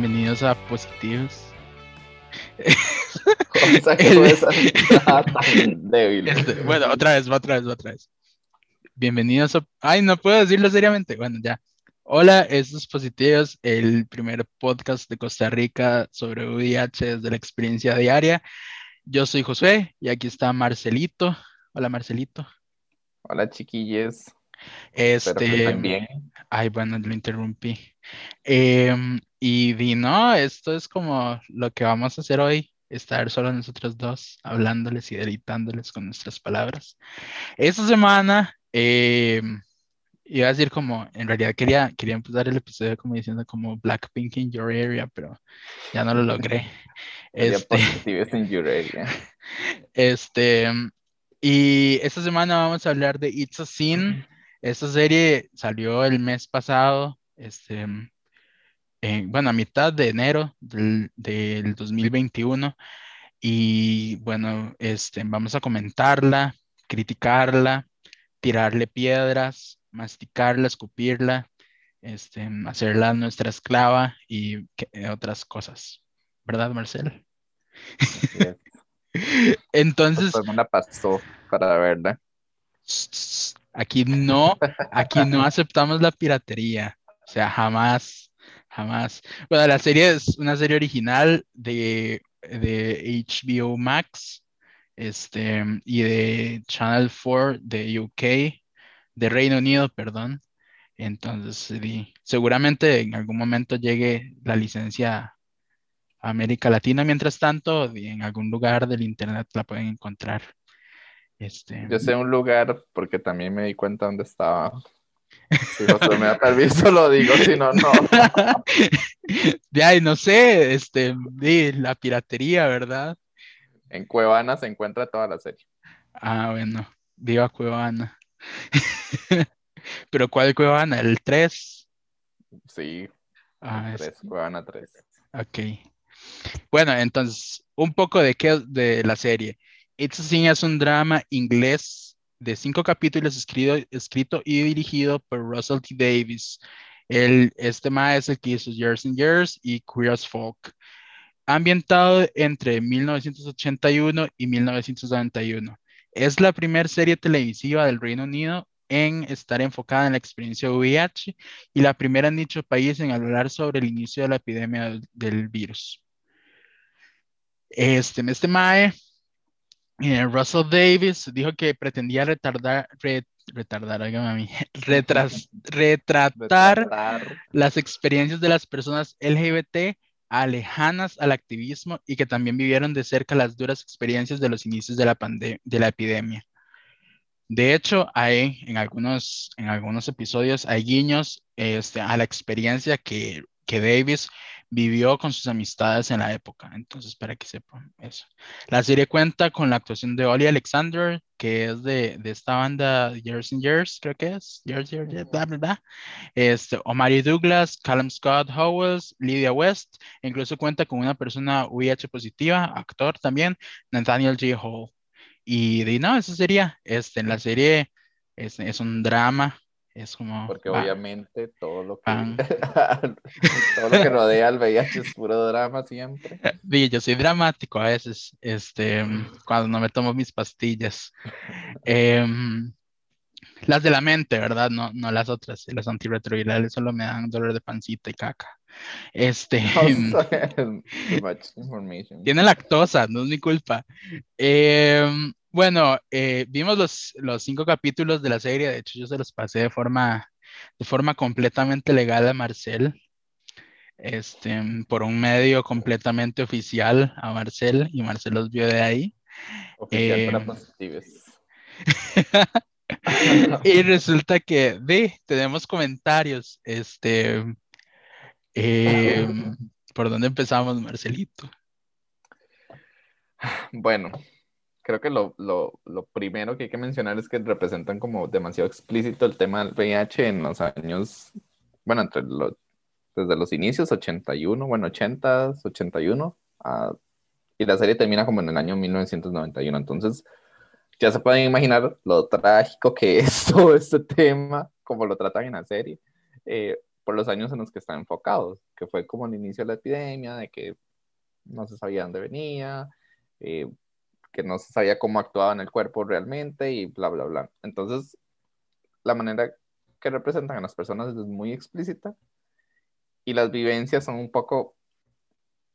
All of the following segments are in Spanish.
Bienvenidos a Positivos. Cosa que no es tan débil. Bueno, otra vez, otra vez, otra vez. Bienvenidos a... Ay, no puedo decirlo seriamente. Bueno, ya. Hola, estos Positivos, el primer podcast de Costa Rica sobre VIH desde la experiencia diaria. Yo soy José y aquí está Marcelito. Hola, Marcelito. Hola, que Este, ay, bueno, lo interrumpí. Em, y di, no, esto es como lo que vamos a hacer hoy, estar solo nosotros dos, hablándoles y deleitándoles con nuestras palabras. Esta semana, em, iba a decir como, en realidad quería, quería empezar el episodio como diciendo como Blackpink in your area, pero ya no lo logré. Este, in your area. este, y esta semana vamos a hablar de It's a Sin. Esta serie salió el mes pasado, este, en- bueno, a mitad de enero del, del 2021. Y bueno, este, vamos a comentarla, criticarla, tirarle piedras, masticarla, escupirla, este, hacerla nuestra esclava y que- otras cosas. ¿Verdad, Marcel? Entonces, Pues me la pasó para verla. Aquí no, aquí no aceptamos la piratería. O sea, jamás, jamás. Bueno, la serie es una serie original de, de HBO Max, este, y de Channel 4 de UK, de Reino Unido, perdón. Entonces, seguramente en algún momento llegue la licencia a América Latina. Mientras tanto, en algún lugar del internet la pueden encontrar. Este, Yo sé un lugar porque también me di cuenta dónde estaba. Si José me da permiso, lo digo, si no, no. De ahí, no sé, este, la piratería, ¿verdad? En Cuevana se encuentra toda la serie. Ah, bueno, viva Cuevana. Pero ¿cuál Cuevana? ¿El 3? Sí, Ah, es- tres, Cuevana 3. ok. Bueno, entonces, un poco de qué de la serie. It's a Sin es un drama inglés de cinco capítulos escrito, escrito y dirigido por Russell T. Davis. El, este ma es el que hizo Years and Years y Queer as Folk. Ambientado entre 1981 y 1991. Es la primera serie televisiva del Reino Unido en estar enfocada en la experiencia VIH y la primera en dicho país en hablar sobre el inicio de la epidemia del, del virus. Este, este mae, eh, Russell Davis dijo que pretendía retardar, re- retardar, óigame a mí, retras- retratar Retratar. las experiencias de las personas LGBT alejanas al activismo y que también vivieron de cerca las duras experiencias de los inicios de la, de la epidemia. De hecho, hay en algunos, en algunos episodios, hay guiños este, a la experiencia que, que Davis vivió con sus amistades en la época. Entonces, para que sepan eso. La serie cuenta con la actuación de Ollie Alexander, que es de, de esta banda Years and Years, creo que es. Years, Years, Years, bla, bla, bla. Este, Omari Douglas, Callum Scott Howells, Lydia West, e incluso cuenta con una persona VIH positiva, actor también, Nathaniel J. Hall. Y de no, eso sería, este, en la serie es, es un drama, es como... Porque va, obviamente todo lo que todo lo que rodea al VIH es puro drama siempre. yo soy dramático a veces, este, cuando no me tomo mis pastillas. Em, las de la mente, ¿verdad? No, no las otras, las antirretrovirales solo me dan dolor de pancita y caca. Este... Information. Tiene lactosa, no es mi culpa. Em, bueno, eh, vimos los, los cinco capítulos de la serie, de hecho yo se los pasé de forma, de forma completamente legal a Marcel, este, por un medio completamente oficial a Marcel, y Marcel los vio de ahí. Oficial para Eh, positives. Y resulta que de, tenemos comentarios, este, em, ¿por dónde empezamos, Marcelito? Bueno, creo que lo, lo, lo primero que hay que mencionar es que representan como demasiado explícito el tema del VIH en los años, bueno, entre los, desde los inicios, 81, bueno, 80, 81, ah, y la serie termina como en el año 1991. Entonces, ya se pueden imaginar lo trágico que es todo este tema, como lo tratan en la serie. Eh, por los años en los que están enfocados, que fue como el inicio de la epidemia, de que no se sabía dónde venía, eh, que no se sabía cómo actuaba en el cuerpo realmente y bla, bla, bla. Entonces, la manera que representan a las personas es muy explícita y las vivencias son un poco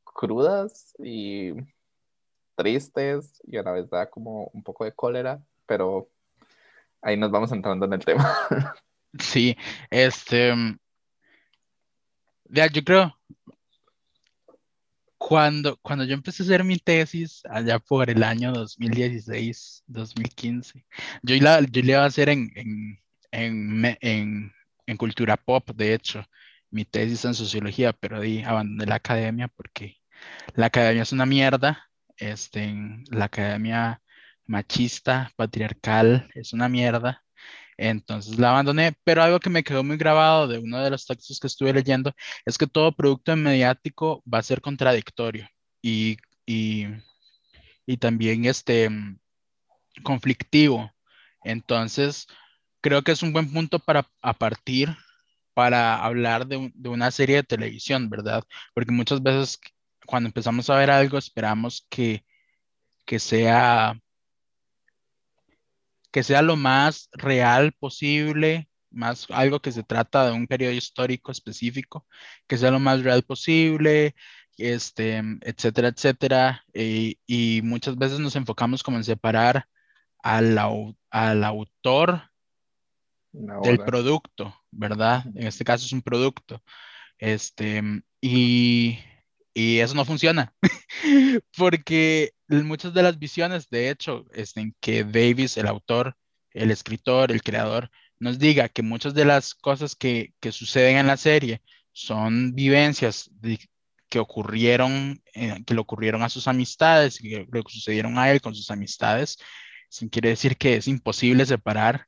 crudas y tristes y a la vez da como un poco de cólera, pero ahí nos vamos entrando en el tema. Sí, este, ya, yo creo, cuando, cuando yo empecé a hacer mi tesis, allá por el año 2016, 2015, yo la, yo la iba a hacer en, en, en, en, cultura pop, de hecho, mi tesis en sociología, pero ahí abandoné la academia porque la academia es una mierda, este, la academia machista, patriarcal, es una mierda. Entonces la abandoné, pero algo que me quedó muy grabado de uno de los textos que estuve leyendo es que todo producto mediático va a ser contradictorio y, y, y también este, conflictivo. Entonces, creo que es un buen punto para a partir para hablar de, de, una serie de televisión, ¿verdad? Porque muchas veces cuando empezamos a ver algo esperamos que, que sea que sea lo más real posible, más algo que se trata de un periodo histórico específico, que sea lo más real posible, este, etcétera, etcétera. Y, y muchas veces nos enfocamos como en separar al, al autor del producto, ¿verdad? En este caso es un producto. Este, y, y eso no funciona, porque muchas de las visiones, de hecho, es en que Davis, el autor, el escritor, el creador, nos diga que muchas de las cosas que, que suceden en la serie son vivencias que ocurrieron, eh, que le ocurrieron a sus amistades, que le sucedieron a él con sus amistades, sin quiere decir que es imposible separar,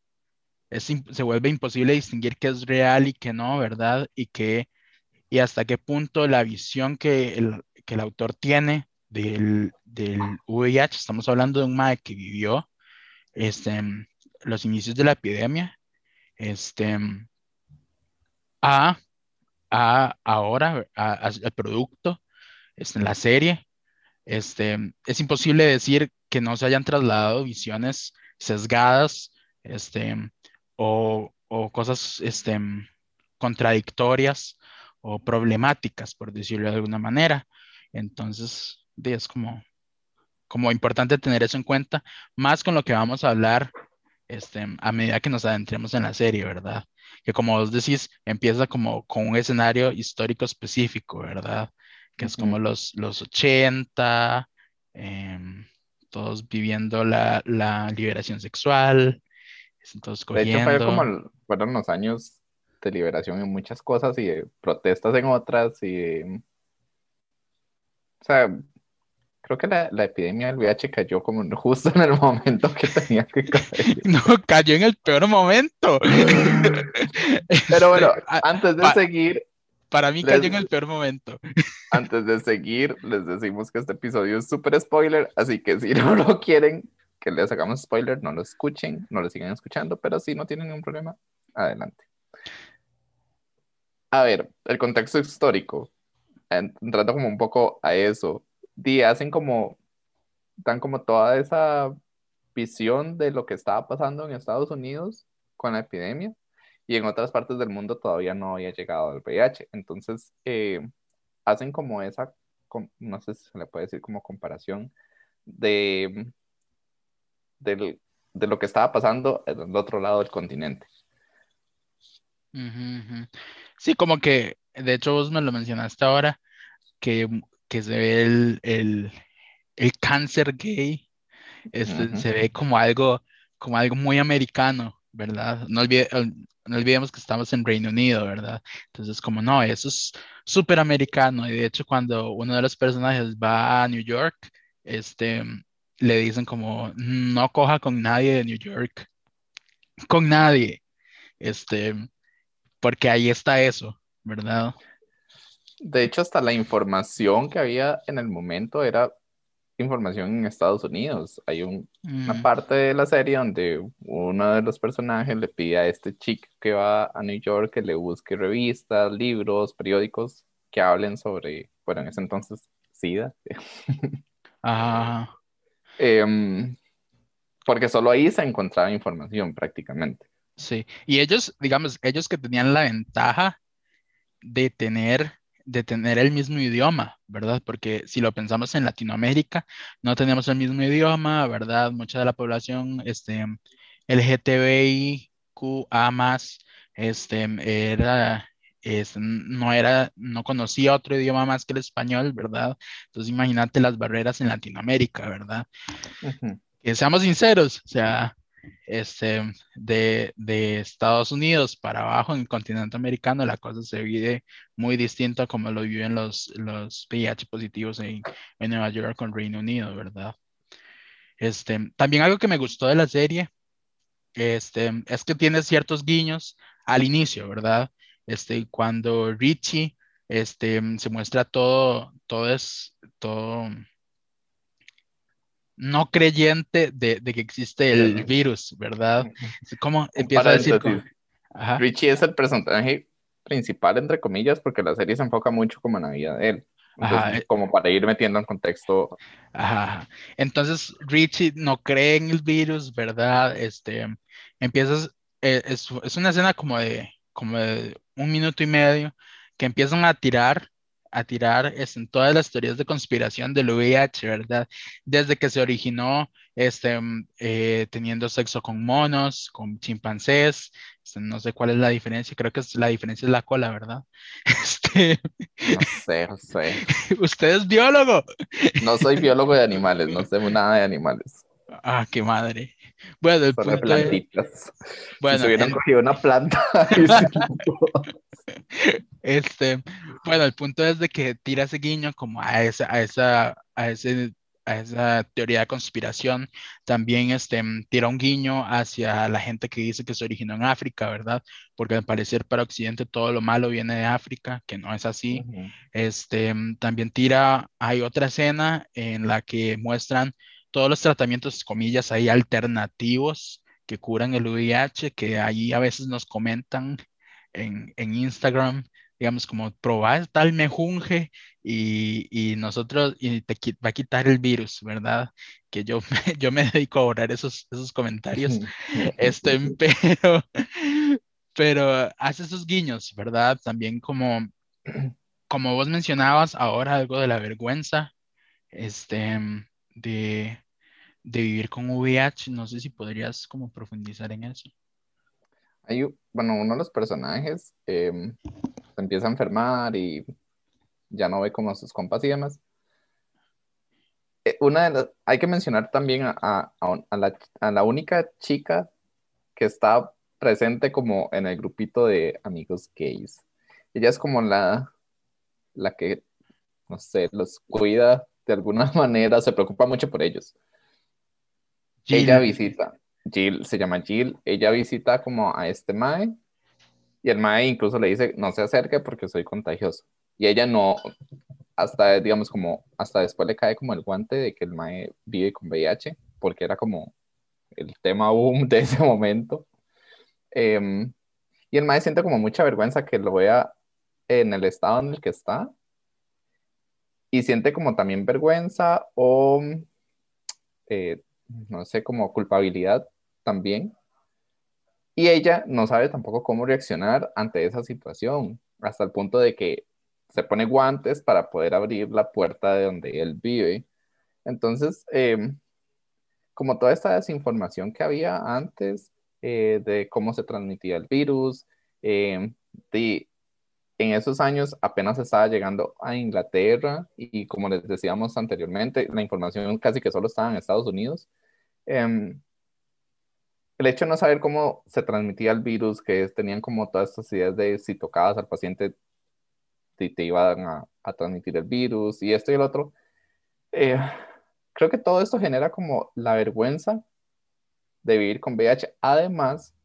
es, se vuelve imposible distinguir qué es real y qué no, ¿verdad? Y que y hasta qué punto la visión que el, que el autor tiene del, del VIH, estamos hablando de un MAE que vivió este, los inicios de la epidemia, este, a, a ahora, al producto, este, la serie, este, es imposible decir que no se hayan trasladado visiones sesgadas, este, o, o cosas, este, contradictorias o problemáticas, por decirlo de alguna manera. Entonces, es como, como importante tener eso en cuenta, más con lo que vamos a hablar este, a medida que nos adentremos en la serie, ¿verdad? Que como vos decís, empieza como con un escenario histórico específico, ¿verdad? Que es como los, los 80, em, todos viviendo la, la liberación sexual, entonces De hecho, fue como, fueron los años de liberación en muchas cosas y de protestas en otras y o sea, creo que la, epidemia del VIH cayó como justo en el momento que tenía que caer. No, cayó en el peor momento. Pero bueno, este, antes de seguir. Para mí cayó en el peor momento. Antes de seguir, les decimos que este episodio es súper spoiler, así que si no lo quieren que les hagamos spoiler, no lo escuchen, no lo sigan escuchando, pero si no tienen ningún problema, adelante. A ver, el contexto histórico, entrando como un poco a eso, y hacen como, dan como toda esa visión de lo que estaba pasando en Estados Unidos con la epidemia y en otras partes del mundo todavía no había llegado el VIH. Entonces, eh, hacen como esa, no sé si se le puede decir como comparación de, de, de lo que estaba pasando en el otro lado del continente. Sí, como que, de hecho vos me lo mencionaste ahora, que, que se ve el, el, el cáncer gay, este, se ve como algo, como algo muy americano, ¿verdad? No, no olvidemos que estamos en Reino Unido, ¿verdad? Entonces, como no, eso es súper americano. Y de hecho, cuando uno de los personajes va a New York, este, le dicen como, no coja con nadie de New York, con nadie. Este, porque ahí está eso, ¿verdad? De hecho, hasta la información que había en el momento era información en Estados Unidos. Hay un, una Mm, parte de la serie donde uno de los personajes le pide a este chico que va a New York que le busque revistas, libros, periódicos que hablen sobre, bueno, en ese entonces, SIDA. ah, porque solo ahí se encontraba información prácticamente. sí. Y ellos, digamos, ellos que tenían la ventaja de tener, de tener el mismo idioma, ¿verdad? Porque si lo pensamos en Latinoamérica, no tenemos el mismo idioma, ¿verdad? Mucha de la población, este, LGTBIQA más, este, era, es, no era, no conocía otro idioma más que el español, ¿verdad? Entonces imagínate las barreras en Latinoamérica, ¿verdad? Que seamos sinceros, o sea, este, de, de Estados Unidos para abajo en el continente americano, la cosa se vive muy distinto a como lo viven los, los VIH positivos en, en Nueva York con Reino Unido, ¿verdad? Este, también algo que me gustó de la serie, este, es que tiene ciertos guiños al inicio, ¿verdad? Este, cuando Richie, este, se muestra todo, todo es, todo no creyente de, de que existe el virus, ¿verdad? ¿Cómo empieza a decir? como- paréntesis. Ajá, Richie es el personaje principal, entre comillas, porque la serie se enfoca mucho como en la vida de él. Entonces, eh, como para ir metiendo en contexto, ajá. ajá. Entonces, Richie no cree en el virus, ¿verdad? Este, empiezas, eh, es, es una escena como de, como de un minuto y medio que empiezan a tirar, a tirar este, en todas las teorías de conspiración del VIH, ¿verdad? Desde que se originó este, mm, eh, teniendo sexo con monos, con chimpancés, este, no sé cuál es la diferencia, creo que es, la diferencia es la cola, ¿verdad? Este, no sé, no sé. usted es biólogo. No soy biólogo de animales, no sé nada de animales. Ah, qué madre. Bueno, el punto es, plantitas. bueno, si se hubieran el- cogido una planta. este, bueno, el punto es de que tira ese guiño como a esa, a esa, a ese, a esa teoría de conspiración. También este, tira un guiño hacia la gente que dice que se originó en África, ¿verdad? Porque al parecer para Occidente todo lo malo viene de África, que no es así. Ujú. Este, mm, también tira, hay otra escena en la que muestran todos los tratamientos, comillas, ahí alternativos que curan el VIH, que ahí a veces nos comentan en, en Instagram, digamos, como probar tal mejunje y, y nosotros, y te va a quitar el virus, ¿verdad? Que yo, me- yo me dedico a borrar esos, esos comentarios. Este, pero, pero hace esos guiños, ¿verdad? También como, como vos mencionabas ahora algo de la vergüenza, este, de, de vivir con VIH, no sé si podrías como profundizar en eso. Hay, bueno, uno de los personajes em, se empieza a enfermar y ya no ve como a sus compas y demás. Eh, una de las, hay que mencionar también a, a la, a la única chica que está presente como en el grupito de amigos gays. Ella es como la, la que, no sé, los cuida de alguna manera, se preocupa mucho por ellos. Ella visita, Jill, se llama Jill, ella visita como a este Mae y el Mae incluso le dice, no se acerque porque soy contagioso. Y ella no, hasta, digamos, como, hasta después le cae como el guante de que el Mae vive con VIH, porque era como el tema boom de ese momento. Em, y el Mae siente como mucha vergüenza que lo vea en el estado en el que está. Y siente como también vergüenza o, eh, no sé, como culpabilidad también. Y ella no sabe tampoco cómo reaccionar ante esa situación, hasta el punto de que se pone guantes para poder abrir la puerta de donde él vive. Entonces, eh, como toda esta desinformación que había antes eh, de cómo se transmitía el virus, eh, de, en esos años apenas estaba llegando a Inglaterra y como les decíamos anteriormente, la información casi que solo estaba en Estados Unidos. Eh, el hecho de no saber cómo se transmitía el virus, que tenían como todas estas ideas de si tocabas al paciente te, te iban a, a, transmitir el virus y esto y el otro, eh, creo que todo esto genera como la vergüenza de vivir con VIH, además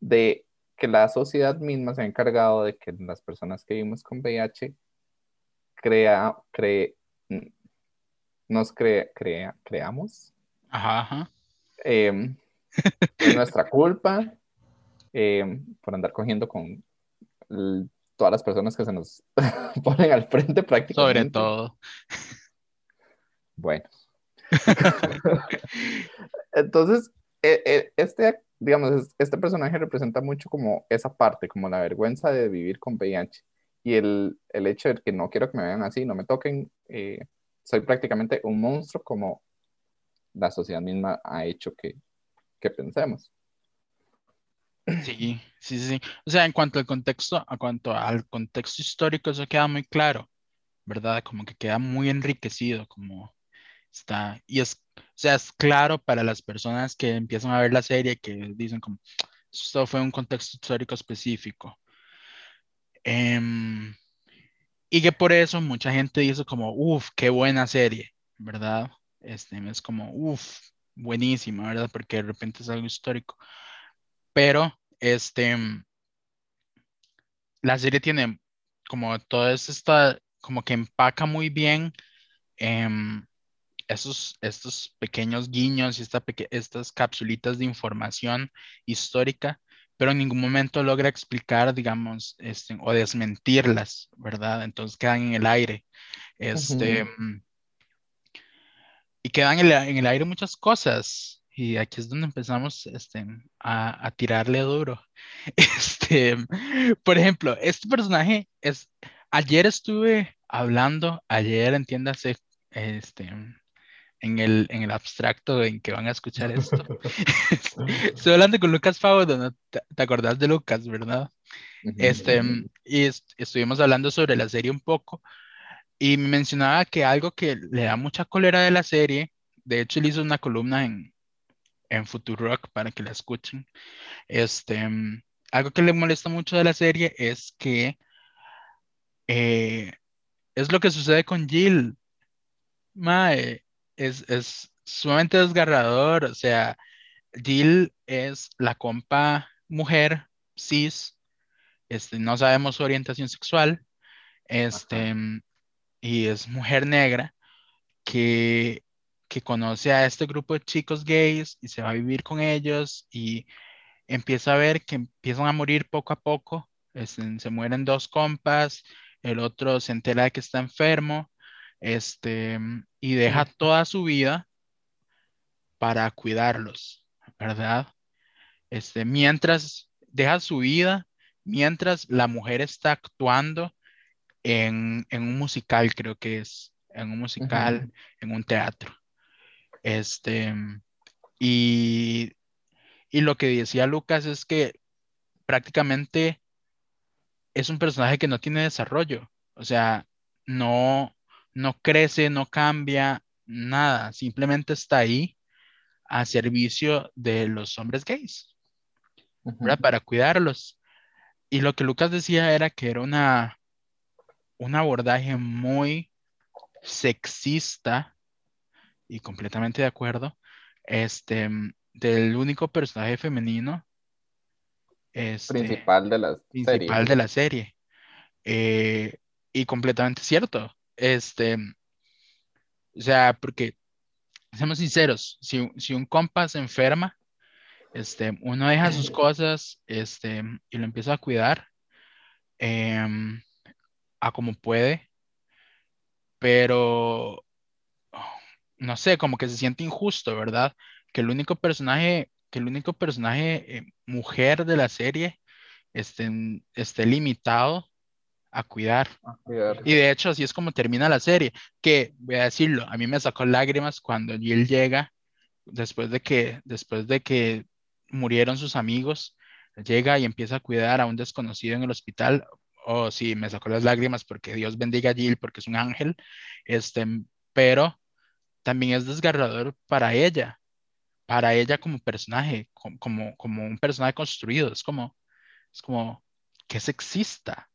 de que la sociedad misma se ha encargado de que las personas que vivimos con VIH crea, cree, nos crea, creamos. Ajá, ajá. Em, es nuestra culpa em, por andar cogiendo con todas las personas que se nos ponen al frente prácticamente. Sobre todo. Bueno. Entonces, e, e, este, digamos, este personaje representa mucho como esa parte, como la vergüenza de vivir con VIH y el, el hecho de que no quiero que me vean así, no me toquen. Eh, soy prácticamente un monstruo como la sociedad misma ha hecho que, que pensemos. Sí, sí, sí. O sea, en cuanto al contexto, a cuanto al contexto histórico, eso queda muy claro, ¿verdad? Como que queda muy enriquecido, como está. Y es, o sea, es claro para las personas que empiezan a ver la serie, que dicen como, esto fue un contexto histórico específico. Em, y que por eso mucha gente dice como, uff, qué buena serie, ¿verdad? Este, es como, uff, buenísima, ¿verdad? Porque de repente es algo histórico. Pero, este, la serie tiene como todo esta, como que empaca muy bien esos, estos pequeños guiños y esta estas capsulitas de información histórica, pero en ningún momento logra explicar, digamos, este, o desmentirlas, ¿verdad? Entonces quedan en el aire. Este, y quedan en, en el aire muchas cosas. Y aquí es donde empezamos este, a, a, tirarle duro. Este, por ejemplo, este personaje es. Ayer estuve hablando, ayer entiéndase, este, en el, en el abstracto en que van a escuchar esto. estoy hablando con Lucas Favo, te, te acordás de Lucas, ¿verdad? Este, y estuvimos hablando sobre la serie un poco. Y me mencionaba que algo que le da mucha cólera de la serie, de hecho él hizo una columna en, en Rock para que la escuchen. Este, algo que le molesta mucho de la serie es que eh, es lo que sucede con Jill. Mae, es, es sumamente desgarrador. O sea, Jill es la compa mujer, cis, este, no sabemos su orientación sexual, este, y es mujer negra que, que conoce a este grupo de chicos gays y se va a vivir con ellos y empieza a ver que empiezan a morir poco a poco. Este, se mueren dos compas, el otro se entera de que está enfermo, este, y deja toda su vida para cuidarlos, ¿verdad? Este, mientras deja su vida, mientras la mujer está actuando en, un musical, creo que es, en un musical, en un teatro. Este, y, y lo que decía Lucas es que prácticamente es un personaje que no tiene desarrollo, o sea, no, no crece, no cambia, nada, simplemente está ahí a servicio de los hombres gays, Para cuidarlos. Y lo que Lucas decía era que era una, un abordaje muy sexista y completamente de acuerdo, este, del único personaje femenino este, principal de la principal de la serie. Eh, y completamente cierto. Este, o sea, porque, seamos sinceros, si, si un compa se enferma, este, uno deja sus cosas este, y lo empieza a cuidar em, a como puede, pero no sé, como que se siente injusto, ¿verdad? Que el único personaje, que el único personaje eh, mujer de la serie esté, esté limitado a cuidar. Y de hecho, así es como termina la serie, que voy a decirlo, a mí me sacó lágrimas cuando Jill llega, después de que, después de que murieron sus amigos, llega y empieza a cuidar a un desconocido en el hospital. Oh, sí, me sacó las lágrimas porque Dios bendiga a Jill porque es un ángel, este, pero también es desgarrador para ella, para ella como personaje, como, como, un personaje construido, es como, es como, que sexista,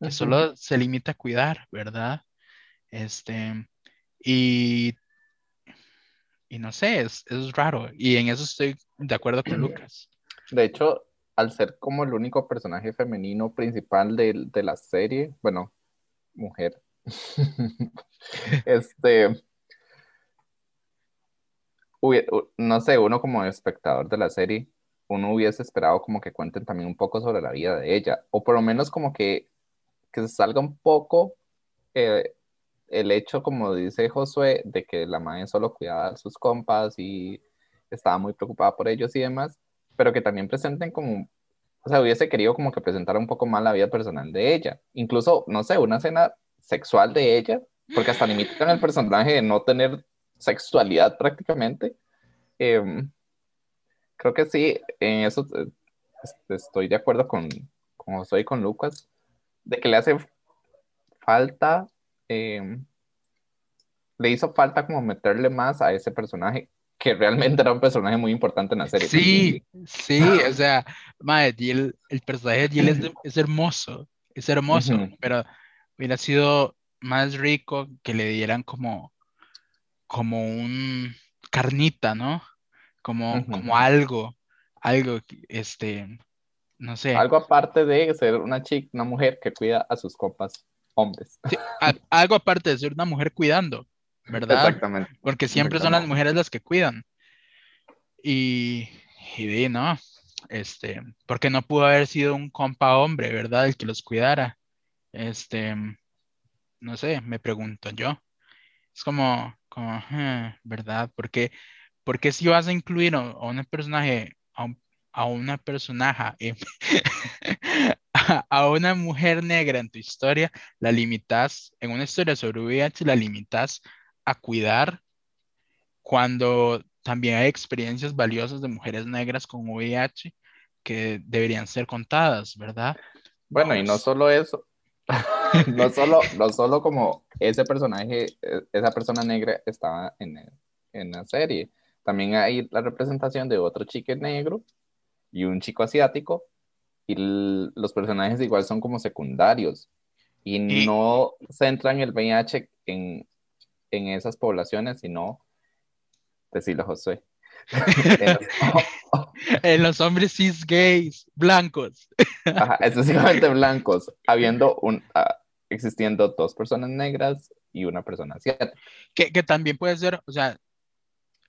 que solo se limita a cuidar, ¿verdad? Este, y, y no sé, es, es raro. Y en eso estoy de acuerdo con Lucas. De hecho, al ser como el único personaje femenino principal de, de la serie, bueno, mujer, este, no sé, uno como espectador de la serie, uno hubiese esperado como que cuenten también un poco sobre la vida de ella, o por lo menos como que, que salga un poco eh, el hecho, como dice Josué, de que la madre solo cuidaba a sus compas y estaba muy preocupada por ellos y demás, pero que también presenten como, o sea, hubiese querido como que presentara un poco más la vida personal de ella, incluso, no sé, una escena sexual de ella, porque hasta limitan el personaje de no tener sexualidad prácticamente. Em, creo que sí, en eso eh, estoy de acuerdo con, con soy con Lucas, de que le hace falta, em, le hizo falta como meterle más a ese personaje, que realmente era un personaje muy importante en la serie. Sí, sí, o sea, madre, el personaje de Jill es, es hermoso, es hermoso, pero hubiera sido más rico que le dieran como, como un carnita, ¿no? Como, como algo, algo, este, no sé. Algo aparte de ser una chica, una mujer que cuida a sus copas hombres. algo aparte de ser una mujer cuidando, ¿verdad? Exactamente. Porque siempre son las mujeres las que cuidan. Y, y no, este, porque no pudo haber sido un compa hombre, ¿verdad? El que los cuidara. Este, no sé, me pregunto yo. Es como, como ¿verdad? Porque, porque si vas a incluir a, un personaje, a, una personaje, eh, a, una mujer negra en tu historia, la limitas, en una historia sobre VIH, la limitas a cuidar cuando también hay experiencias valiosas de mujeres negras con VIH que deberían ser contadas, ¿verdad? Bueno, y no solo eso, no, solo, no solo como ese personaje, e, esa persona negra estaba en, en la serie, también hay la representación de otro chico negro y un chico asiático, y los personajes igual son como secundarios, y, no centran el VIH en, en esas poblaciones, sino, decirlo José, en los hombres cis gays, blancos. Ajá, excesivamente blancos, habiendo un, ah, existiendo dos personas negras y una persona asiática. Que, que también puede ser, o sea,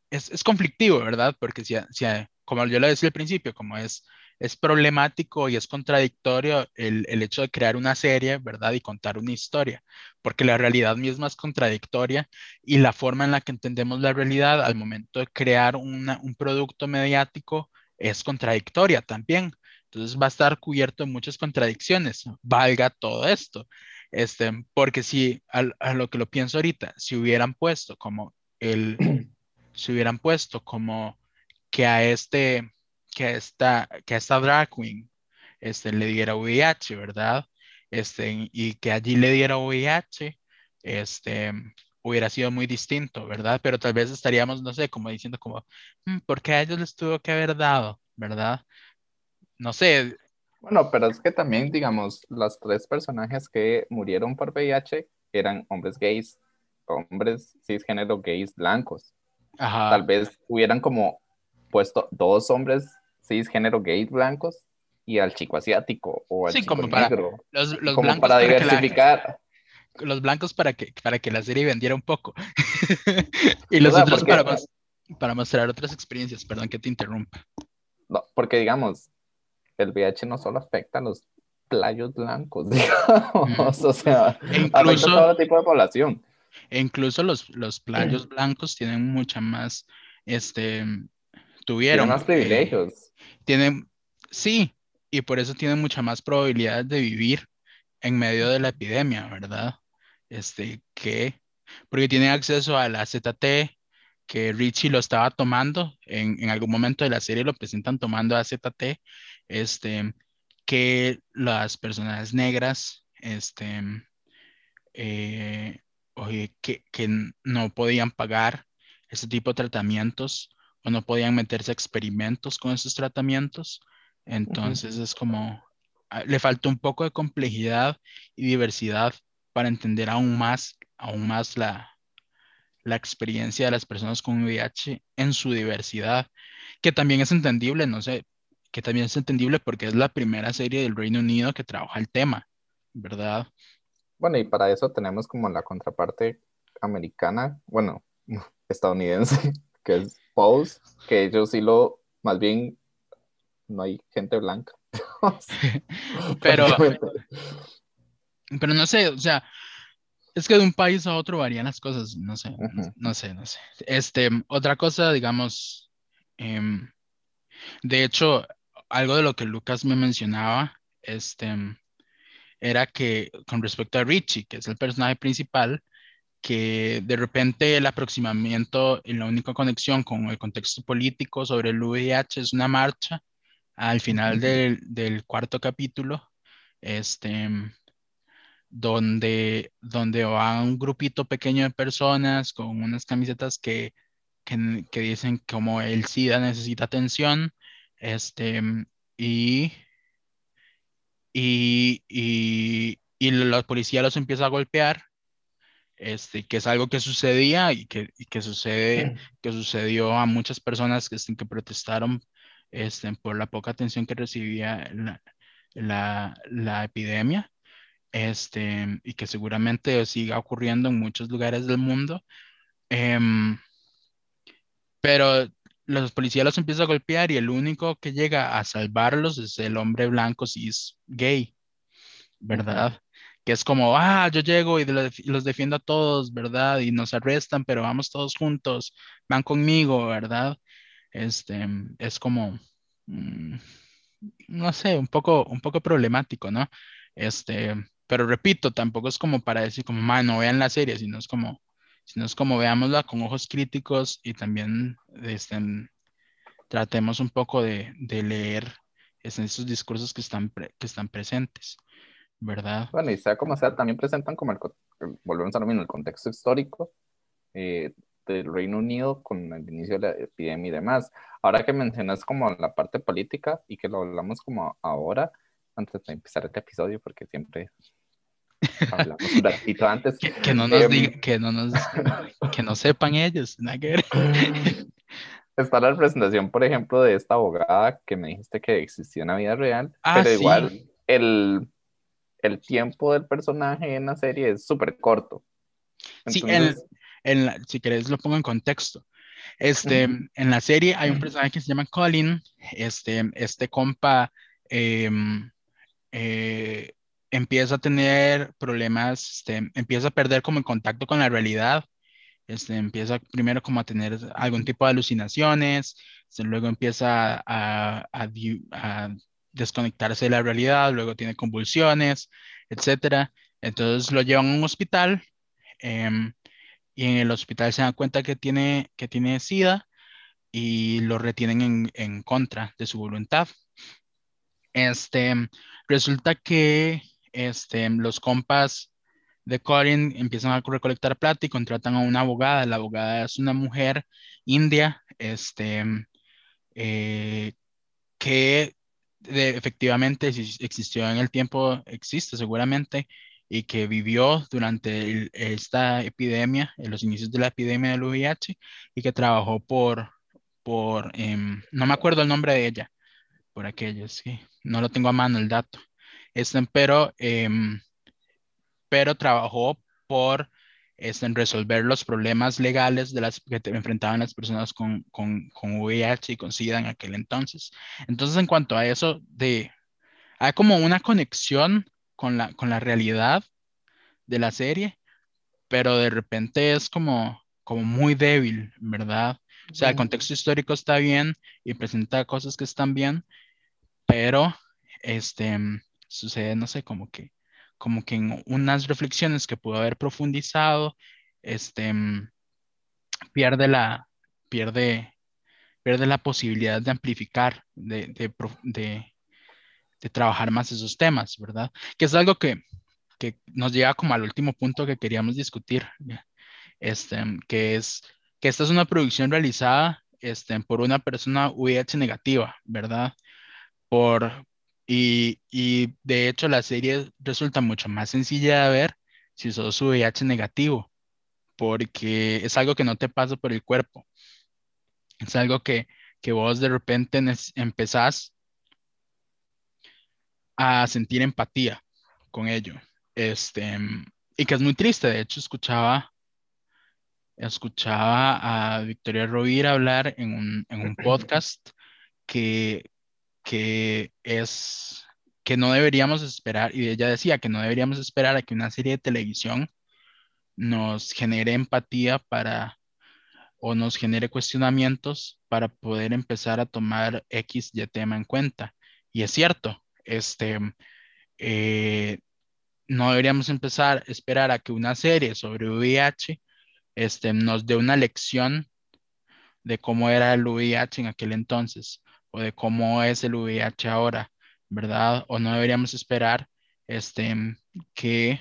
es, es conflictivo, ¿verdad? Porque si, si, como yo lo decía al principio, como es es problemático y es contradictorio el, hecho de crear una serie, ¿verdad? Y contar una historia, porque la realidad misma es contradictoria y la forma en la que entendemos la realidad al momento de crear un producto mediático es contradictoria también. Entonces va a estar cubierto de muchas contradicciones, valga todo esto. Este, porque si a, lo que lo pienso ahorita, si hubieran puesto como el, si hubieran puesto como que a este, que esta, que esta drag queen este, le diera VIH, ¿verdad? Este, y que allí le diera VIH, este, hubiera sido muy distinto, ¿verdad? Pero tal vez estaríamos, no sé, como diciendo como, mm, ¿por qué a ellos les tuvo que haber dado, ¿verdad? No sé. Bueno, pero es que también, digamos, los tres personajes que murieron por VIH eran hombres gays, hombres cisgénero gays blancos. Ajá. Tal vez hubieran como puesto dos hombres cisgénero gays blancos y al chico asiático o al chico negro. Los, los como blancos para diversificar. los blancos para que, para que la serie vendiera un poco. y los otros para, para mostrar otras experiencias. Perdón que te interrumpa. No, porque digamos, el VIH no solo afecta a los playos blancos, digamos, o sea, incluso, a todo tipo de población. E incluso los, los playos blancos tienen mucha más, este, tuvieron. más privilegios. tienen, sí, y por eso tienen mucha más probabilidad de vivir en medio de la epidemia, ¿verdad? Este, que, porque tienen acceso a la ZT, que Richie lo estaba tomando, en, en algún momento de la serie lo presentan tomando a ZT, este, que las personas negras, este, eh, oye, que, que no podían pagar ese tipo de tratamientos o no podían meterse a experimentos con esos tratamientos. Entonces es como, ah, le falta un poco de complejidad y diversidad para entender aún más, aún más la, la experiencia de las personas con VIH en su diversidad, que también es entendible, no sé, que también es entendible porque es la primera serie del Reino Unido que trabaja el tema, ¿verdad? Bueno, y para eso tenemos como la contraparte americana, bueno, estadounidense, que es Pose, que ellos sí lo, más bien, no hay gente blanca. pero, pero no sé, o sea, es que de un país a otro varían las cosas, no sé, no sé, no sé. Este, otra cosa, digamos, em, de hecho, algo de lo que Lucas me mencionaba, este, era que con respecto a Richie, que es el personaje principal, que de repente el aproximamiento y la única conexión con el contexto político sobre el VIH es una marcha al final del, del cuarto capítulo, este, donde, donde va un grupito pequeño de personas con unas camisetas que, que, que dicen como el SIDA necesita atención, este, y, y, y, y la policía los empieza a golpear este, que es algo que sucedía y que, y que sucede, que sucedió a muchas personas que, este, que protestaron este, por la poca atención que recibía la, la, la, epidemia, este, y que seguramente siga ocurriendo en muchos lugares del mundo. Em, pero los policías los empiezan a golpear y el único que llega a salvarlos es el hombre blanco cis gay, ¿verdad? Que es como, ah, yo llego y los defiendo a todos, ¿verdad? Y nos arrestan, pero vamos todos juntos, van conmigo, ¿verdad? Este, es como, mm, no sé, un poco, un poco problemático, ¿no? Este, pero repito, tampoco es como para decir como, no vean la serie, sino es como, sino es como veámosla con ojos críticos y también este, tratemos un poco de, de leer esos discursos que están, que están presentes. ¿Verdad? Bueno, y sea como sea, también presentan como el, volvemos a lo mismo, el contexto histórico eh, del Reino Unido con el inicio de la epidemia y demás. Ahora que mencionas como la parte política y que lo hablamos como ahora, antes de empezar este episodio, porque siempre hablamos un ratito antes. que, no nos em, que no nos, que no sepan ellos, Está la representación, por ejemplo, de esta abogada que me dijiste que existía en la vida real, ah, pero igual el, el tiempo del personaje en la serie es súper corto. sí, en, si querés lo pongo en contexto. Este, En la serie hay un personaje que se llama Colin, este, este compa em, eh, empieza a tener problemas, este, empieza a perder como el contacto con la realidad, este, empieza primero como a tener algún tipo de alucinaciones, este, luego empieza a, a, a desconectarse de la realidad, luego tiene convulsiones, etcétera. Entonces lo llevan a un hospital em, y en el hospital se dan cuenta que tiene, que tiene SIDA y lo retienen en, en contra de su voluntad. Este, resulta que este, los compas de Corin empiezan a recolectar plata y contratan a una abogada. La abogada es una mujer india, este, eh, que efectivamente existió en el tiempo, existe seguramente, y que vivió durante esta epidemia, en los inicios de la epidemia del VIH, y que trabajó por, por em, no me acuerdo el nombre de ella, por aquello, sí, no lo tengo a mano el dato, este, pero, em, pero trabajó por es en resolver los problemas legales de las que enfrentaban las personas con, con, con, VIH y con SIDA en aquel entonces. Entonces, en cuanto a eso, de, hay como una conexión con la, con la realidad de la serie, pero de repente es como, como muy débil, ¿verdad? O sea, el contexto histórico está bien y presenta cosas que están bien, pero este, sucede, no sé, como que como que en unas reflexiones que pudo haber profundizado, este, mm, pierde la, pierde, pierde la posibilidad de amplificar, de, de, trabajar más esos temas, ¿verdad? Que es algo que, que, nos llega como al último punto que queríamos discutir, este, que es que esta es una producción realizada este, por una persona VIH negativa, ¿verdad? Por, y, y, de hecho la serie resulta mucho más sencilla de ver si sos VIH negativo, porque es algo que no te pasa por el cuerpo. Es algo que, que vos de repente empezás a sentir empatía con ello. Este, y que es muy triste. De hecho, escuchaba, escuchaba a Victoria Rovira hablar en un, en un podcast que, que es que no deberíamos esperar, y ella decía que no deberíamos esperar a que una serie de televisión nos genere empatía para o nos genere cuestionamientos para poder empezar a tomar X y tema en cuenta. Y es cierto, este, eh, no deberíamos empezar a esperar a que una serie sobre VIH este, nos dé una lección de cómo era el VIH en aquel entonces o de cómo es el VIH ahora, ¿verdad? O no deberíamos esperar este, que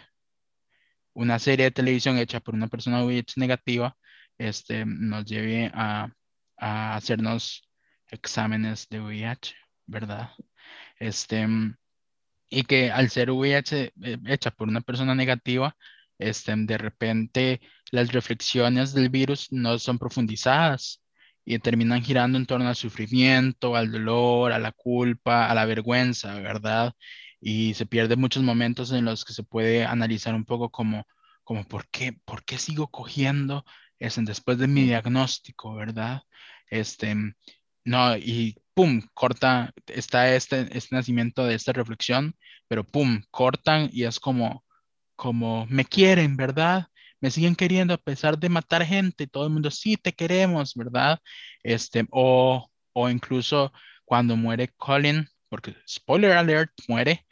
una serie de televisión hecha por una persona VIH negativa este, nos lleve a, a hacernos exámenes de VIH, ¿verdad? Este, y que al ser VIH eh, hecha por una persona negativa, este, de repente las reflexiones del virus no son profundizadas y terminan girando en torno al sufrimiento, al dolor, a la culpa, a la vergüenza, ¿verdad? Y se pierden muchos momentos en los que se puede analizar un poco como, como ¿por qué, por qué sigo cogiendo es después de mi diagnóstico, ¿verdad? Este, no, y pum, corta, está este, este nacimiento de esta reflexión, pero pum, cortan y es como, como, me quieren, ¿verdad? Me siguen queriendo a pesar de matar gente, todo el mundo, sí, te queremos, ¿verdad? Este, o, o incluso cuando muere Colin, porque spoiler alert, muere,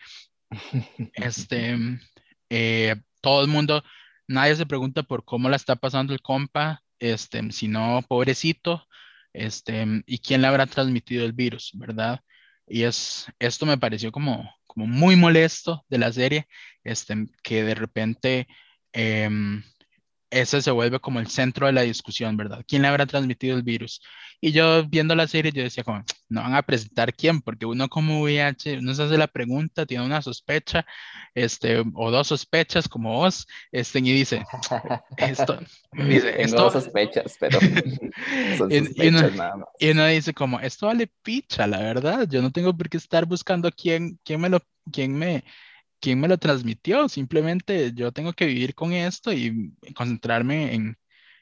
este, eh, todo el mundo, nadie se pregunta por cómo la está pasando el compa, este, sino pobrecito, este, y quién le habrá transmitido el virus, ¿verdad? Y es, esto me pareció como, como muy molesto de la serie, este, que de repente em, ese se vuelve como el centro de la discusión, ¿verdad? ¿Quién le habrá transmitido el virus? Y yo viendo la serie, yo decía como, no van a presentar quién, porque uno como VIH, uno se hace la pregunta, tiene una sospecha, este, o dos sospechas como vos, este, y dice, esto, dice, esto... Dos sospechas, pero son sospechas y, uno, nada más. y uno dice como, esto vale picha, la verdad, yo no tengo por qué estar buscando quién, quién me lo, quién me, quién me lo transmitió, simplemente yo tengo que vivir con esto y concentrarme en,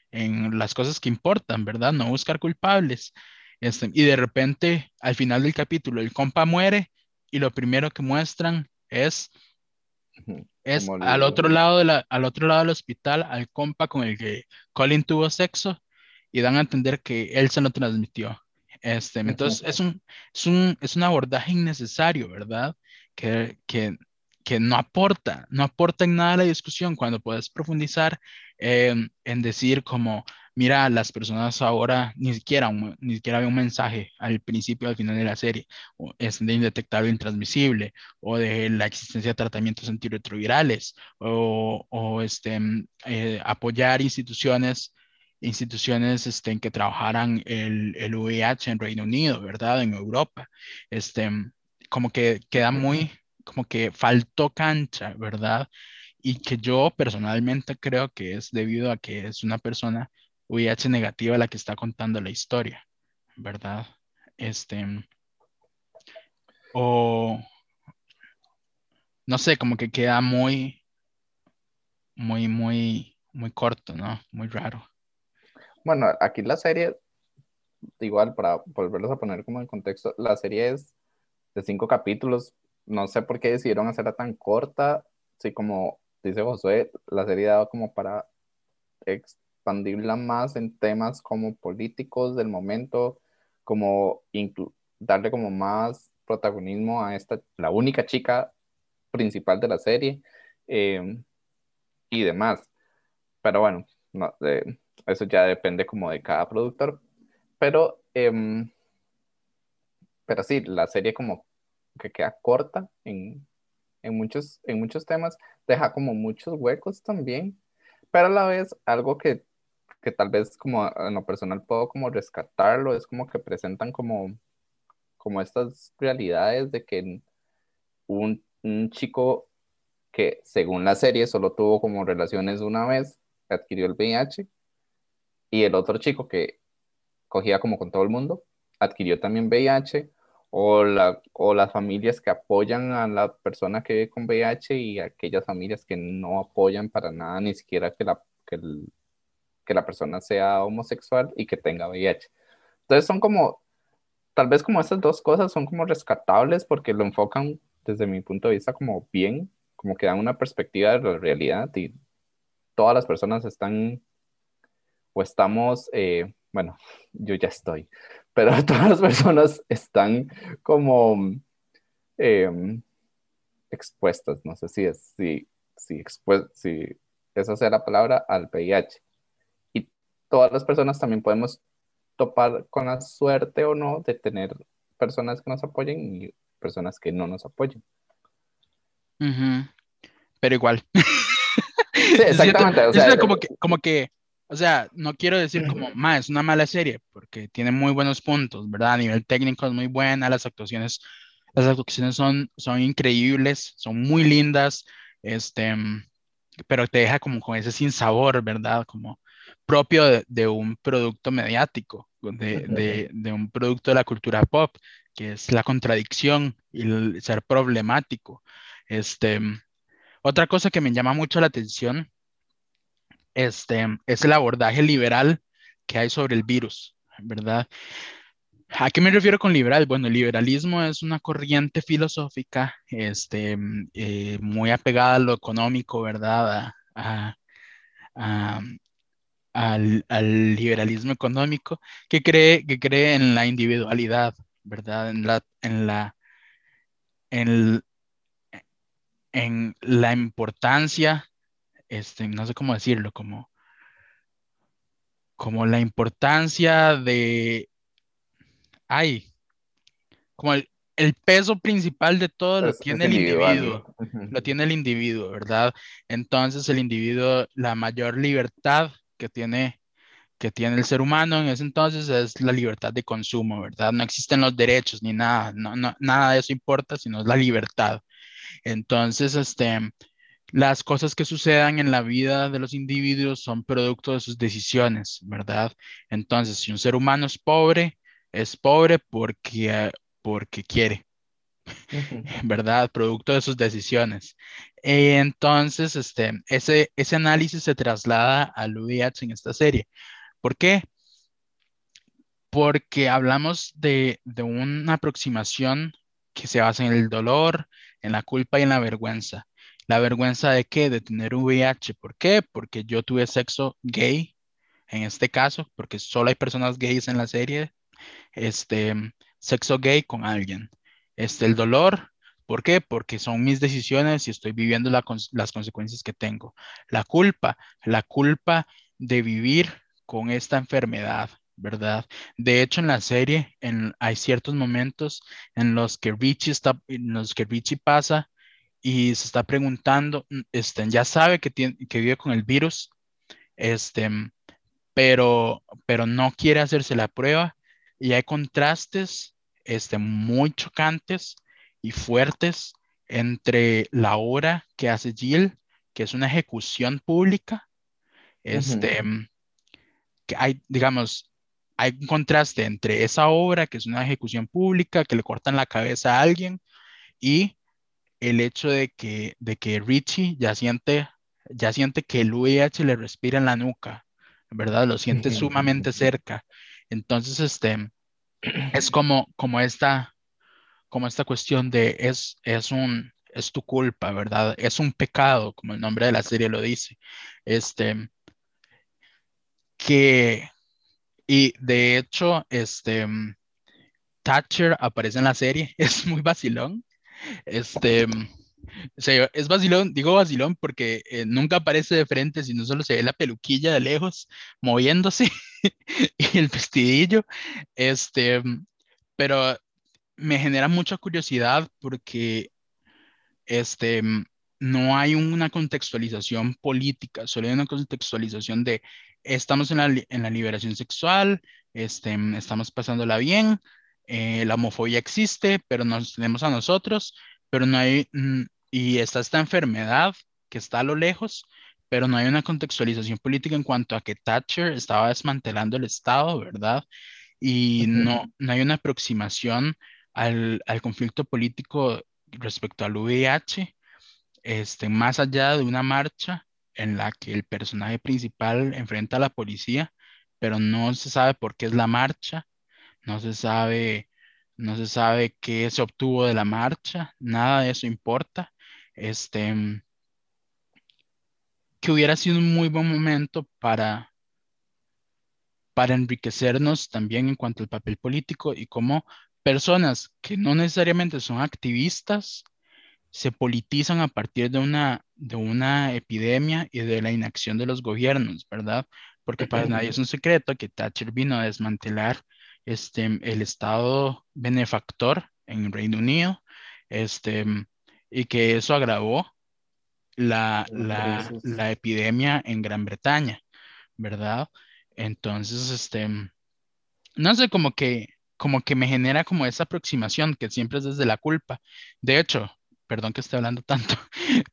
en las cosas que importan, ¿verdad? No buscar culpables. Este, y de repente, al final del capítulo, el compa muere y lo primero que muestran es, es al otro, lado de la, al otro lado del hospital, al compa con el que Colin tuvo sexo y dan a entender que él se lo transmitió. Este, entonces, es un, es, un, es un abordaje innecesario, ¿verdad? Que, que que no aporta, no aporta en nada la discusión cuando puedes profundizar en decir como, mira, las personas ahora ni siquiera, ni siquiera había un mensaje al principio, al final de la serie, es de indetectable intransmisible, o de la existencia de tratamientos antirretrovirales, o, o este, eh, apoyar instituciones instituciones este, en que trabajaran el, el VIH en Reino Unido, ¿verdad? En Europa. Este, como que queda muy, como que faltó cancha, ¿verdad? Y que yo personalmente creo que es debido a que es una persona VIH negativa la que está contando la historia, ¿verdad? Este, o, no sé, como que queda muy, muy, muy, muy corto, ¿no? Muy raro. Bueno, aquí la serie, igual para volverlos a poner como en contexto, la serie es de cinco capítulos, no sé por qué decidieron hacerla tan corta, sí, como dice Josué, la serie daba como para expandirla más en temas como políticos del momento, como darle como más protagonismo a esta, la única chica principal de la serie em, y demás. Pero bueno, no, eso ya depende como de cada productor. Pero, em, pero sí, la serie como que queda corta en, muchos, en muchos temas, deja como muchos huecos también, pero a la vez algo que, tal vez como en lo personal puedo como rescatarlo, es como que presentan como, como estas realidades de que un, un chico que según la serie solo tuvo como relaciones una vez, adquirió el VIH, y el otro chico que cogía como con todo el mundo, adquirió también VIH, o, la, o las familias que apoyan a la persona que vive con VIH y aquellas familias que no apoyan para nada, ni siquiera que, la, que, el, que la persona sea homosexual y que tenga VIH. Entonces son como, tal vez como estas dos cosas son como rescatables porque lo enfocan desde mi punto de vista como bien, como que dan una perspectiva de la realidad y todas las personas están o estamos, eh, bueno, yo ya estoy, pero todas las personas están como em, expuestas, no sé si es, si, si, si esa sea la palabra, al VIH. Y todas las personas también podemos topar con la suerte o no de tener personas que nos apoyen y personas que no nos apoyen. Pero igual. exactamente. o sea, como que, como que, o sea, no quiero decir como, más es una mala serie, porque tiene muy buenos puntos, ¿verdad? A nivel técnico es muy buena, las actuaciones, las actuaciones son, son increíbles, son muy lindas, este, pero te deja como con ese sinsabor, ¿verdad? Como propio de, un producto mediático, de, de, un producto de la cultura pop, que es la contradicción y el ser problemático. Este, otra cosa que me llama mucho la atención este, es el abordaje liberal que hay sobre el virus, ¿verdad? ¿A qué me refiero con liberal? Bueno, el liberalismo es una corriente filosófica este, eh, muy apegada a lo económico, ¿verdad? al, liberalismo económico que cree, que cree en la individualidad, ¿verdad? En la, en la, en la importancia, este, no sé cómo decirlo, como, como la importancia de, ay, como el, peso principal de todo lo tiene el individuo, lo tiene el individuo, ¿verdad? Entonces el individuo, la mayor libertad que tiene que tiene el ser humano en ese entonces es la libertad de consumo, ¿verdad? No existen los derechos ni nada, no, no, nada de eso importa, sino es la libertad. Entonces, este, las cosas que sucedan en la vida de los individuos son producto de sus decisiones, ¿verdad? Entonces, si un ser humano es pobre, es pobre porque, porque quiere, ¿verdad? Producto de sus decisiones. Entonces, este, ese, ese análisis se traslada al VIH en esta serie. ¿Por qué? Porque hablamos de, de una aproximación que se basa en el dolor, en la culpa y en la vergüenza. ¿La vergüenza de qué? De tener VIH. ¿Por qué? Porque yo tuve sexo gay, en este caso, porque solo hay personas gays en la serie, este, sexo gay con alguien. Este, el dolor, ¿por qué? Porque son mis decisiones y estoy viviendo las consecuencias que tengo. La culpa, la culpa de vivir con esta enfermedad, ¿verdad? De hecho, en la serie hay ciertos momentos en los que Richie está, en los que Richie pasa y se está preguntando, mm, este, ya sabe que, tiene, que vive con el virus, este, pero, pero no quiere hacerse la prueba y hay contrastes este, muy chocantes y fuertes entre la obra que hace Jill, que es una ejecución pública, este, que hay, digamos, hay un contraste entre esa obra, que es una ejecución pública, que le cortan la cabeza a alguien, y el hecho de que, de que Richie ya siente, ya siente que el VIH le respira en la nuca, ¿verdad? Lo siente sumamente cerca. Entonces, este, es como, como esta, como esta cuestión de es, es un, es tu culpa, ¿verdad? Es un pecado, como el nombre de la serie lo dice. Este, que, y de hecho, este, Thatcher aparece en la serie, es muy vacilón. Este, es vacilón, digo vacilón porque eh, nunca aparece de frente, sino solo se ve la peluquilla de lejos moviéndose y el vestidillo. Este, pero me genera mucha curiosidad porque este, no hay una contextualización política, solo hay una contextualización de estamos en la, en la liberación sexual, este, estamos pasándola bien, eh, la homofobia existe, pero nos tenemos a nosotros, pero no hay, mm, y está esta enfermedad que está a lo lejos, pero no hay una contextualización política en cuanto a que Thatcher estaba desmantelando el Estado, ¿verdad? Y no, no hay una aproximación al, al conflicto político respecto al VIH, este, más allá de una marcha en la que el personaje principal enfrenta a la policía, pero no se sabe por qué es la marcha, no se sabe, no se sabe qué se obtuvo de la marcha, nada de eso importa. Este, que hubiera sido un muy buen momento para, para enriquecernos también en cuanto al papel político y cómo personas que no necesariamente son activistas se politizan a partir de una, de una epidemia y de la inacción de los gobiernos, ¿verdad? Porque para nadie es un secreto que Thatcher vino a desmantelar este, el Estado benefactor en Reino Unido, este, y que eso agravó la, la, la epidemia en Gran Bretaña, ¿verdad? Entonces, este, no sé, como que, como que me genera como esa aproximación que siempre es desde la culpa. De hecho, perdón que esté hablando tanto,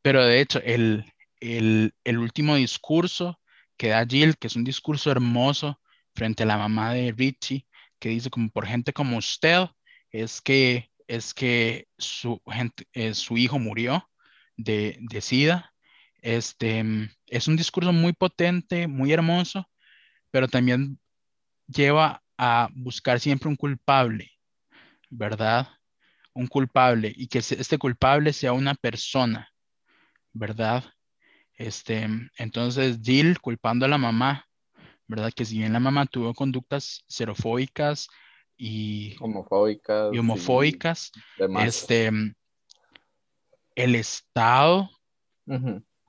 pero de hecho, el, el, el último discurso que da Jill, que es un discurso hermoso frente a la mamá de Richie, que dice como por gente como usted, es que, es que su, gente, eh, su hijo murió de, de SIDA. Este, es un discurso muy potente, muy hermoso, pero también lleva a buscar siempre un culpable, ¿verdad? Un culpable y que este culpable sea una persona, ¿verdad? Este, entonces Jill culpando a la mamá, ¿verdad? Que si bien la mamá tuvo conductas xerofóbicas y homofóbicas, y homofóbicas este, el Estado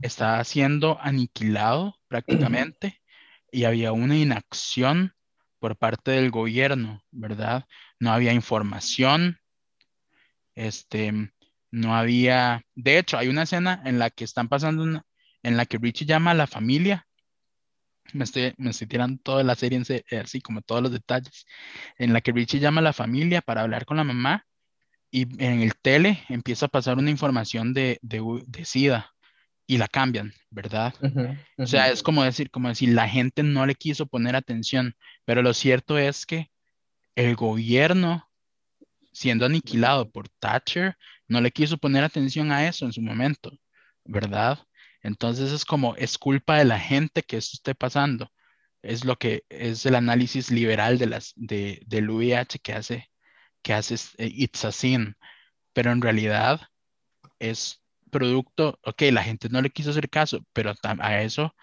está siendo aniquilado prácticamente y había una inacción por parte del gobierno, ¿verdad? No había información, este, no había, de hecho, hay una escena en la que están pasando, en la que Richie llama a la familia, me estoy, me estoy tirando toda la serie así como todos los detalles, en la que Richie llama a la familia para hablar con la mamá y en el tele empieza a pasar una información de, de, de SIDA, y la cambian, ¿verdad? O sea, es como decir, como decir, la gente no le quiso poner atención, pero lo cierto es que el gobierno, siendo aniquilado por Thatcher, no le quiso poner atención a eso en su momento, ¿verdad? Entonces es como, es culpa de la gente que esto esté pasando. Es lo que es el análisis liberal de las, de, del VIH que hace, que hace eh, Sin, pero en realidad es producto, ok, la gente no le quiso hacer caso, pero a eso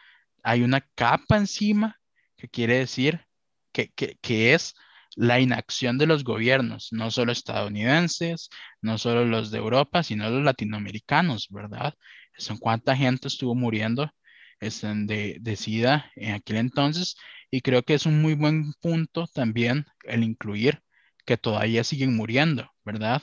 hay una capa encima que quiere decir que, que, es la inacción de los gobiernos, no solo estadounidenses, no solo los de Europa, sino los latinoamericanos, ¿verdad? Son cuánta gente estuvo muriendo este, de, de SIDA en aquel entonces y creo que es un muy buen punto también el incluir que todavía siguen muriendo, ¿verdad?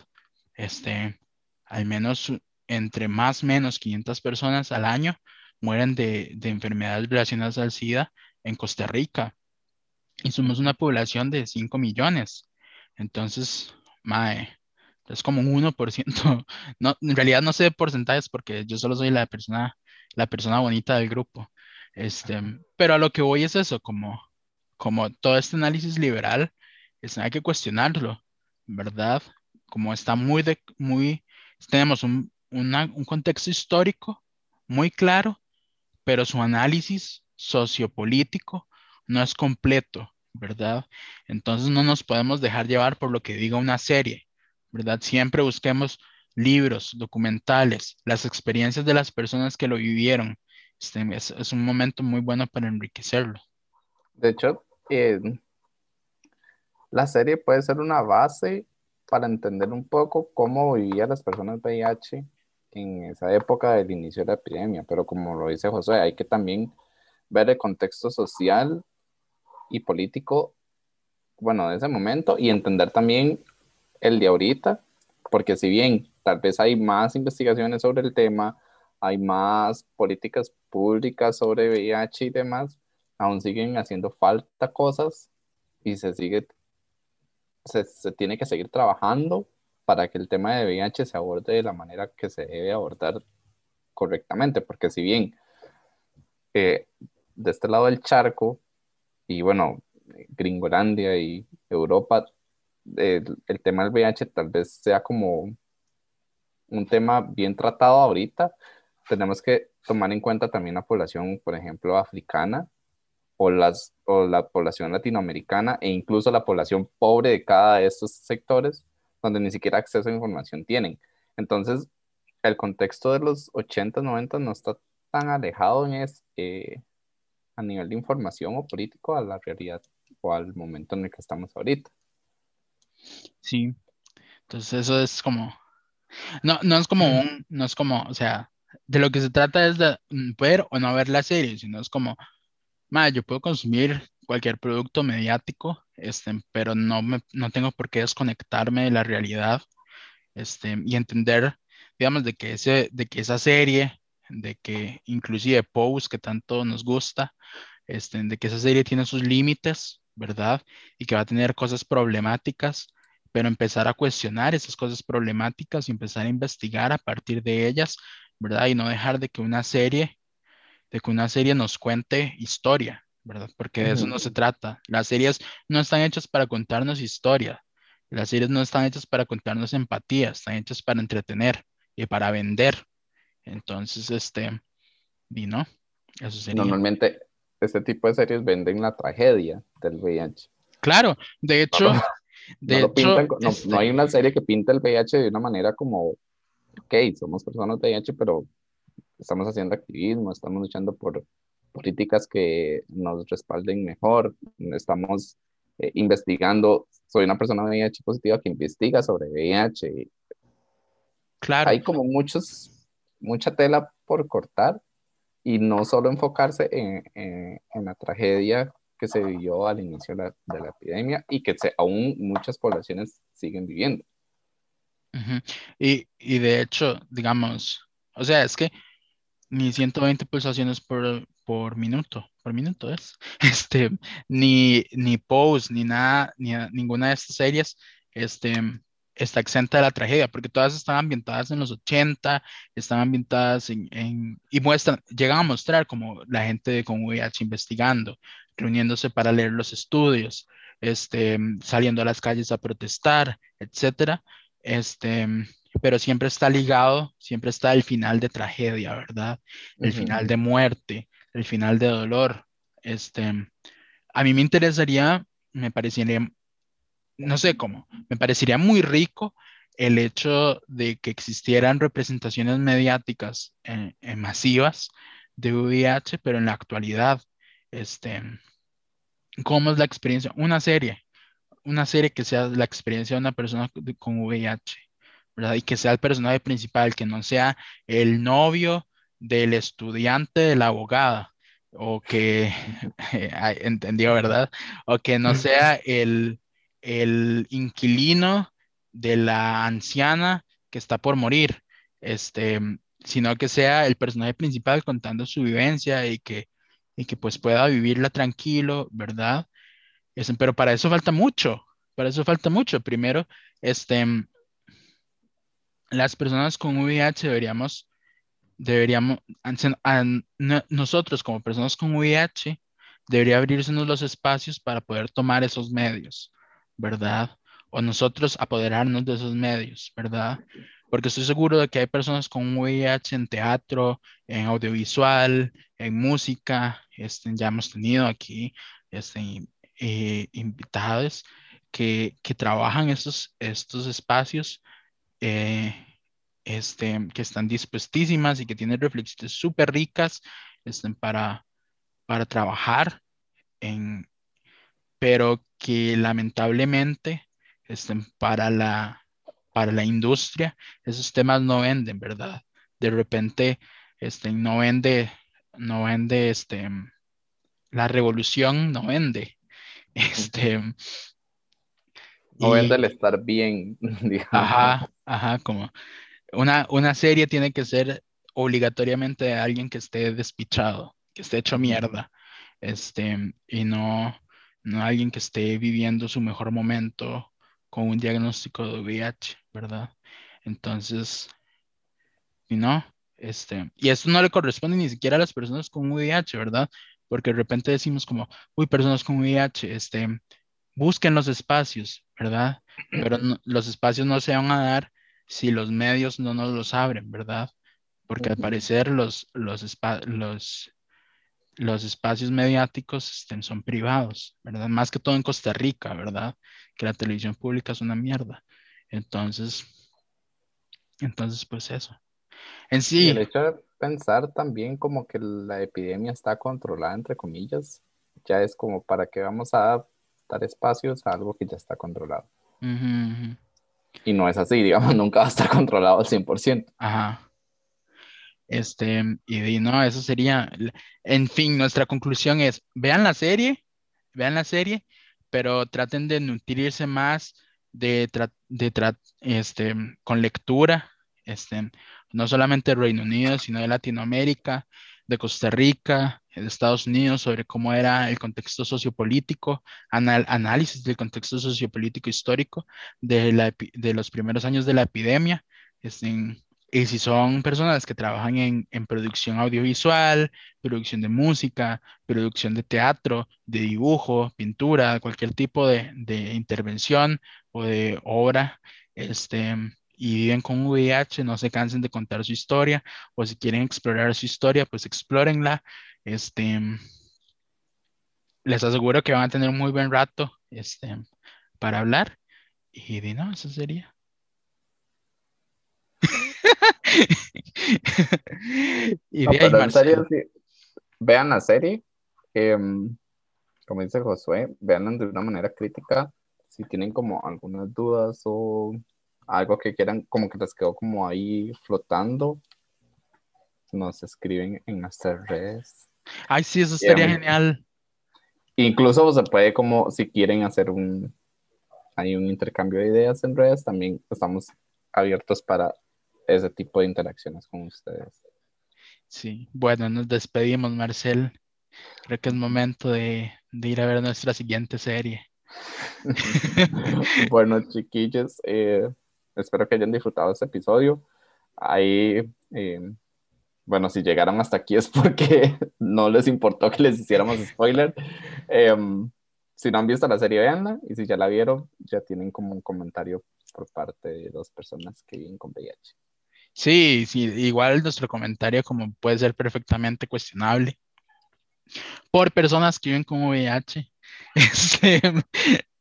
Este, al menos entre más o menos 500 personas al año mueren de, de enfermedades relacionadas al SIDA en Costa Rica. Y somos una población de 5 millones. Entonces, mae, es como un 1%. No, en realidad no sé de porcentajes porque yo solo soy la persona, la persona bonita del grupo. Este, pero a lo que voy es eso, como, como todo este análisis liberal, es, hay que cuestionarlo, ¿verdad? Como está muy, de, muy, tenemos un, un contexto histórico muy claro, pero su análisis sociopolítico no es completo, ¿verdad? Entonces no nos podemos dejar llevar por lo que diga una serie, ¿verdad? Siempre busquemos libros, documentales, las experiencias de las personas que lo vivieron. Este, es, un momento muy bueno para enriquecerlo. De hecho, eh, la serie puede ser una base para entender un poco cómo vivían las personas VIH en esa época del inicio de la epidemia, pero como lo dice José, hay que también ver el contexto social y político, bueno, de ese momento y entender también el de ahorita, porque si bien tal vez hay más investigaciones sobre el tema, hay más políticas públicas sobre VIH y demás, aún siguen haciendo falta cosas y se sigue, se, se tiene que seguir trabajando para que el tema de VIH se aborde de la manera que se debe abordar correctamente, porque si bien eh, de este lado del charco, y bueno, Gringolandia y Europa, el, tema del VIH tal vez sea como un tema bien tratado ahorita, tenemos que tomar en cuenta también la población, por ejemplo, africana o, las, o la población latinoamericana e incluso la población pobre de cada de estos sectores, donde ni siquiera acceso a información tienen. Entonces, el contexto de los 80, 90 no está tan alejado en es, eh, a nivel de información o político a la realidad o al momento en el que estamos ahorita. Sí, entonces eso es como, no, no es como un, no es como, o sea, de lo que se trata es de ver o no ver la serie, sino es como, yo puedo consumir cualquier producto mediático, este, pero no, me, no tengo por qué desconectarme de la realidad este, y entender, digamos, de que, ese, de que esa serie, de que inclusive Pose, que tanto nos gusta, este, de que esa serie tiene sus límites, ¿verdad? Y que va a tener cosas problemáticas, pero empezar a cuestionar esas cosas problemáticas y empezar a investigar a partir de ellas, ¿verdad? Y no dejar de que una serie, de que una serie nos cuente historia, ¿verdad? Porque de eso no se trata. Las series no están hechas para contarnos historia. Las series no están hechas para contarnos empatía, están hechas para entretener y para vender. Entonces, este, y no, eso sería. Normalmente, este tipo de series venden la tragedia del VIH. Claro, de hecho, de no, este no, hay una serie que pinta el VIH de una manera como, ok, somos personas VIH, pero estamos haciendo activismo, estamos luchando por políticas que nos respalden mejor, estamos eh, investigando, soy una persona VIH positiva que investiga sobre VIH. Claro. Hay como muchos, mucha tela por cortar y no solo enfocarse en, en, la tragedia que se vivió al inicio de la, de la epidemia y que aún muchas poblaciones siguen viviendo. y, y, de hecho, digamos, o sea, es que ni 120 pulsaciones por, por minuto, por minuto es, este, ni, ni Pose, ni nada, ni ninguna de estas series, este, está exenta de la tragedia, porque todas están ambientadas en los 80, están ambientadas en, y muestran, llegan a mostrar como la gente con VIH investigando, reuniéndose para leer los estudios, este, saliendo a las calles a protestar, etcétera, este, pero siempre está ligado, siempre está el final de tragedia, ¿verdad? El final de muerte, el final de dolor. Este, a mí me interesaría, me parecería no sé cómo, me parecería muy rico el hecho de que existieran representaciones mediáticas eh, eh, masivas de VIH, pero en la actualidad, este, ¿cómo es la experiencia? Una serie, una serie que sea la experiencia de una persona con VIH, ¿verdad? Y que sea el personaje principal, que no sea el novio del estudiante de la abogada, o que, entendió, ¿verdad? O que no sea el, el inquilino de la anciana que está por morir, este, sino que sea el personaje principal contando su vivencia y que, y que pues pueda vivirla tranquilo, ¿verdad? Este, pero para eso falta mucho, para eso falta mucho. Primero, este, las personas con VIH deberíamos, deberíamos, nosotros como personas con VIH, debería abrirse los espacios para poder tomar esos medios. ¿verdad? O nosotros apoderarnos de esos medios, ¿verdad? Porque estoy seguro de que hay personas con VIH en teatro, en audiovisual, en música, este, ya hemos tenido aquí este, eh, invitados que, que, trabajan estos, estos espacios, eh, este, que están dispuestísimas y que tienen reflexiones súper ricas este, para, para trabajar en, pero que lamentablemente este, para, la, para la industria esos temas no venden, ¿verdad? De repente este, no vende, no vende este, la revolución, no vende. Este, no vende el estar bien. Ajá, ajá, como una, una serie tiene que ser obligatoriamente de alguien que esté despichado, que esté hecho mierda, este, y no, no alguien que esté viviendo su mejor momento con un diagnóstico de VIH, ¿verdad? Entonces, y no, este, y esto no le corresponde ni siquiera a las personas con VIH, ¿verdad? Porque de repente decimos como, uy, personas con VIH, este, busquen los espacios, ¿verdad? Pero los espacios no se van a dar si los medios no nos los abren, ¿verdad? porque al parecer los, los, los, los espacios mediáticos estén, son privados, ¿verdad? Más que todo en Costa Rica, ¿verdad? Que la televisión pública es una mierda. Entonces, entonces pues eso. En sí... el hecho de pensar también como que la epidemia está controlada, entre comillas, ya es como para que vamos a dar espacios a algo que ya está controlado. Y no es así, digamos, nunca va a estar controlado al 100%. Ajá. Este, y, no, eso sería, en fin, nuestra conclusión es, vean la serie, vean la serie, pero traten de nutrirse más de, de este, con lectura, este, no solamente del Reino Unido, sino de Latinoamérica, de Costa Rica, de Estados Unidos, sobre cómo era el contexto sociopolítico, análisis del contexto sociopolítico histórico de, la, de los primeros años de la epidemia, este, y si son personas que trabajan en, en, producción audiovisual, producción de música, producción de teatro, de dibujo, pintura, cualquier tipo de, de intervención o de obra, este, y viven con VIH, no se cansen de contar su historia, o si quieren explorar su historia, pues explórenla. Este, les aseguro que van a tener un muy buen rato este, para hablar. Y de no, eso sería. y vean la serie. Em, como dice Josué, veanla de una manera crítica. Si tienen como algunas dudas o algo que quieran, como que les quedó como ahí flotando, nos escriben en nuestras redes. Ay, sí, eso sería genial. Incluso se puede como, si quieren hacer un, hay un intercambio de ideas en redes, también estamos abiertos para ese tipo de interacciones con ustedes. Sí, bueno, nos despedimos, Marcel. Creo que es momento de, ir a ver nuestra siguiente serie. bueno, chiquillos, eh, espero que hayan disfrutado este episodio. Ahí, eh, bueno, si llegaron hasta aquí es porque no les importó que les hiciéramos spoiler. Em, si no han visto la serie, veanla. Y si ya la vieron, ya tienen como un comentario por parte de dos personas que viven con VIH. Sí, sí, igual nuestro comentario como puede ser perfectamente cuestionable. Por personas que viven con VIH, este,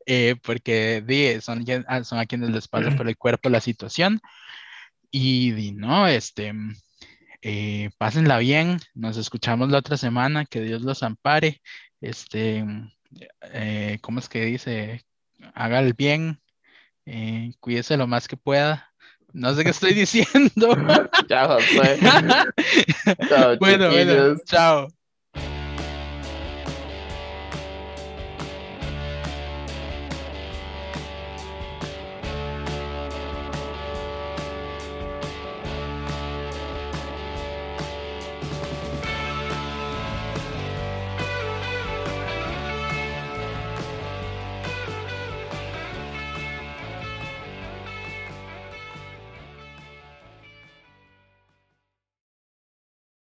eh, porque son, ah, son a quienes les pasa por el cuerpo la situación. Y, no, este, eh, pásenla bien, nos escuchamos la otra semana, que Dios los ampare, este, eh, ¿cómo es que dice? Haga el bien, cuídese lo más que pueda no sé qué estoy diciendo. Chao, José. bueno, bueno, chao.